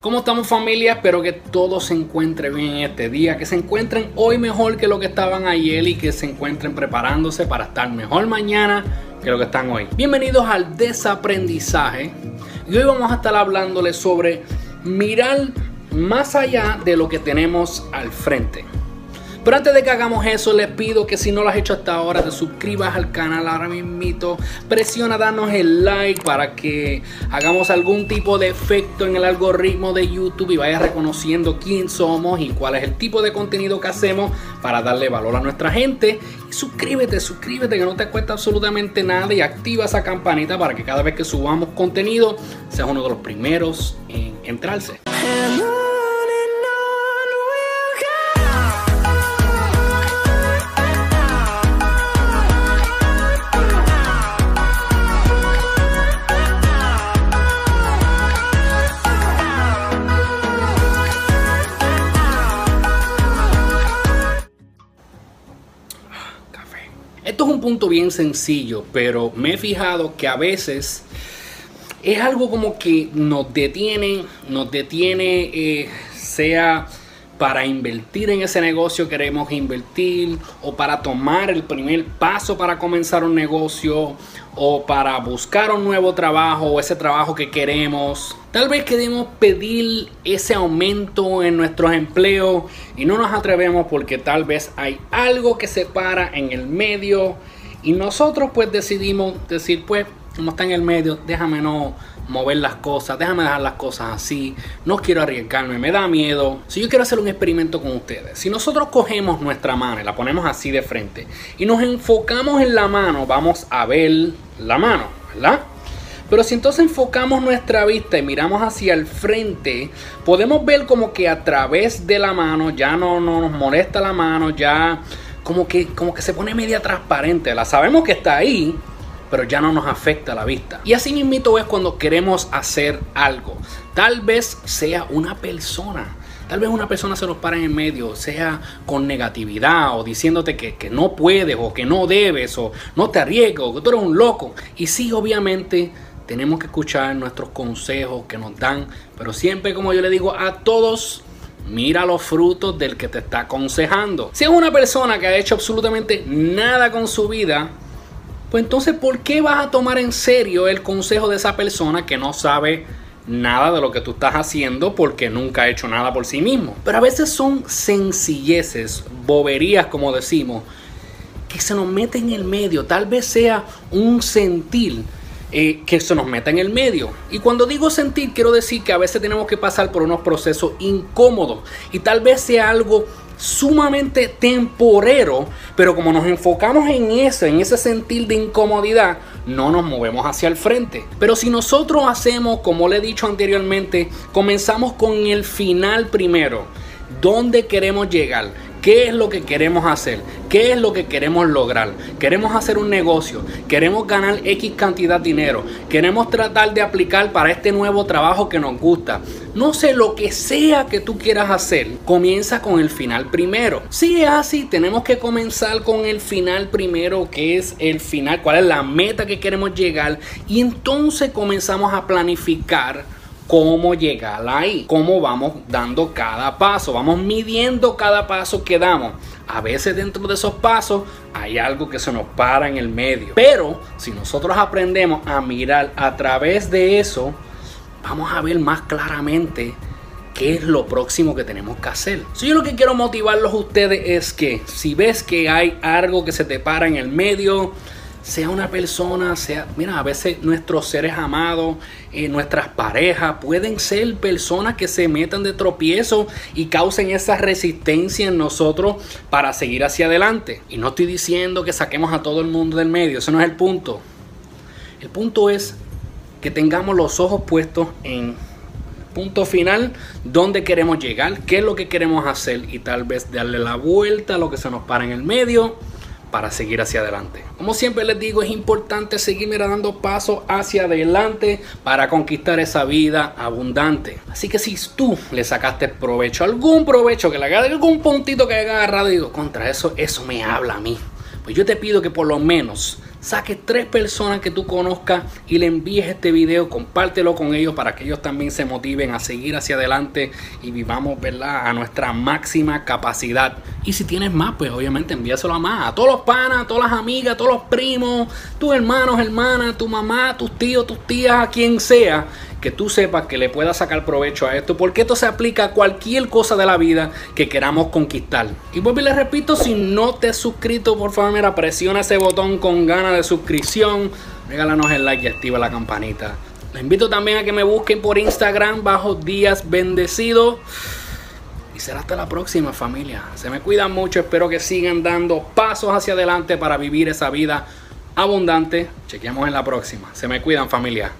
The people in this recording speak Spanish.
¿Cómo estamos familia? Espero que todos se encuentren bien este día, que se encuentren hoy mejor que lo que estaban ayer y que se encuentren preparándose para estar mejor mañana que lo que están hoy. Bienvenidos al desaprendizaje y hoy vamos a estar hablándoles sobre mirar más allá de lo que tenemos al frente. Pero antes de que hagamos eso, les pido que si no lo has hecho hasta ahora, te suscribas al canal ahora mismo. Presiona darnos el like para que hagamos algún tipo de efecto en el algoritmo de YouTube y vayas reconociendo quién somos y cuál es el tipo de contenido que hacemos para darle valor a nuestra gente. Y suscríbete, suscríbete que no te cuesta absolutamente nada y activa esa campanita para que cada vez que subamos contenido seas uno de los primeros en entrarse. Esto es un punto bien sencillo, pero me he fijado que a veces es algo como que nos detiene, nos detiene, eh, sea para invertir en ese negocio queremos invertir o para tomar el primer paso para comenzar un negocio o para buscar un nuevo trabajo o ese trabajo que queremos. Tal vez queremos pedir ese aumento en nuestros empleos y no nos atrevemos porque tal vez hay algo que se para en el medio y nosotros pues decidimos decir pues como está en el medio, déjame no mover las cosas, déjame dejar las cosas así, no quiero arriesgarme, me da miedo. Si yo quiero hacer un experimento con ustedes, si nosotros cogemos nuestra mano y la ponemos así de frente y nos enfocamos en la mano, vamos a ver la mano, ¿verdad? Pero si entonces enfocamos nuestra vista y miramos hacia el frente, podemos ver como que a través de la mano ya no, no nos molesta la mano, ya como que, como que se pone media transparente. La sabemos que está ahí, pero ya no nos afecta la vista. Y así mismo es cuando queremos hacer algo. Tal vez sea una persona. Tal vez una persona se nos para en el medio, sea con negatividad o diciéndote que, que no puedes o que no debes o no te arriesgas o que tú eres un loco. Y sí, obviamente tenemos que escuchar nuestros consejos que nos dan, pero siempre como yo le digo a todos, mira los frutos del que te está aconsejando. Si es una persona que ha hecho absolutamente nada con su vida, pues entonces, ¿por qué vas a tomar en serio el consejo de esa persona que no sabe nada de lo que tú estás haciendo porque nunca ha hecho nada por sí mismo? Pero a veces son sencilleces, boberías como decimos, que se nos mete en el medio. Tal vez sea un sentir eh, que se nos meta en el medio. Y cuando digo sentir, quiero decir que a veces tenemos que pasar por unos procesos incómodos. Y tal vez sea algo sumamente temporero, pero como nos enfocamos en eso, en ese sentir de incomodidad, no nos movemos hacia el frente. Pero si nosotros hacemos, como le he dicho anteriormente, comenzamos con el final primero, ¿dónde queremos llegar? ¿Qué es lo que queremos hacer? ¿Qué es lo que queremos lograr? Queremos hacer un negocio, queremos ganar X cantidad de dinero, queremos tratar de aplicar para este nuevo trabajo que nos gusta. No sé, lo que sea que tú quieras hacer, comienza con el final primero. Si es así, tenemos que comenzar con el final primero, que es el final, cuál es la meta que queremos llegar, y entonces comenzamos a planificar cómo llegar ahí, cómo vamos dando cada paso, vamos midiendo cada paso que damos. A veces dentro de esos pasos hay algo que se nos para en el medio. Pero si nosotros aprendemos a mirar a través de eso, vamos a ver más claramente qué es lo próximo que tenemos que hacer. Si yo lo que quiero motivarlos a ustedes es que si ves que hay algo que se te para en el medio, sea una persona, sea, mira, a veces nuestros seres amados, eh, nuestras parejas, pueden ser personas que se metan de tropiezo y causen esa resistencia en nosotros para seguir hacia adelante. Y no estoy diciendo que saquemos a todo el mundo del medio, eso no es el punto. El punto es que tengamos los ojos puestos en punto final, dónde queremos llegar, qué es lo que queremos hacer y tal vez darle la vuelta a lo que se nos para en el medio para seguir hacia adelante. Como siempre les digo, es importante seguir dando pasos hacia adelante para conquistar esa vida abundante. Así que si tú le sacaste provecho, algún provecho, que le haga algún puntito que haya agarrado, digo, contra eso, eso me habla a mí. Pues yo te pido que por lo menos saques tres personas que tú conozcas y le envíes este video, compártelo con ellos para que ellos también se motiven a seguir hacia adelante y vivamos, ¿verdad? A nuestra máxima capacidad. Y si tienes más, pues obviamente envíaselo a más, a todos los panas, a todas las amigas, a todos los primos, tus hermanos, hermanas, tu mamá, tus tíos, tus tías, a quien sea que tú sepas que le puedas sacar provecho a esto, porque esto se aplica a cualquier cosa de la vida que queramos conquistar. Y vuelvo y les repito, si no te has suscrito, por favor, mira, presiona ese botón con ganas de suscripción, regálanos el like y activa la campanita. Les invito también a que me busquen por Instagram bajo Días Bendecidos. Y será hasta la próxima familia. Se me cuidan mucho, espero que sigan dando pasos hacia adelante para vivir esa vida abundante. Chequeamos en la próxima. Se me cuidan familia.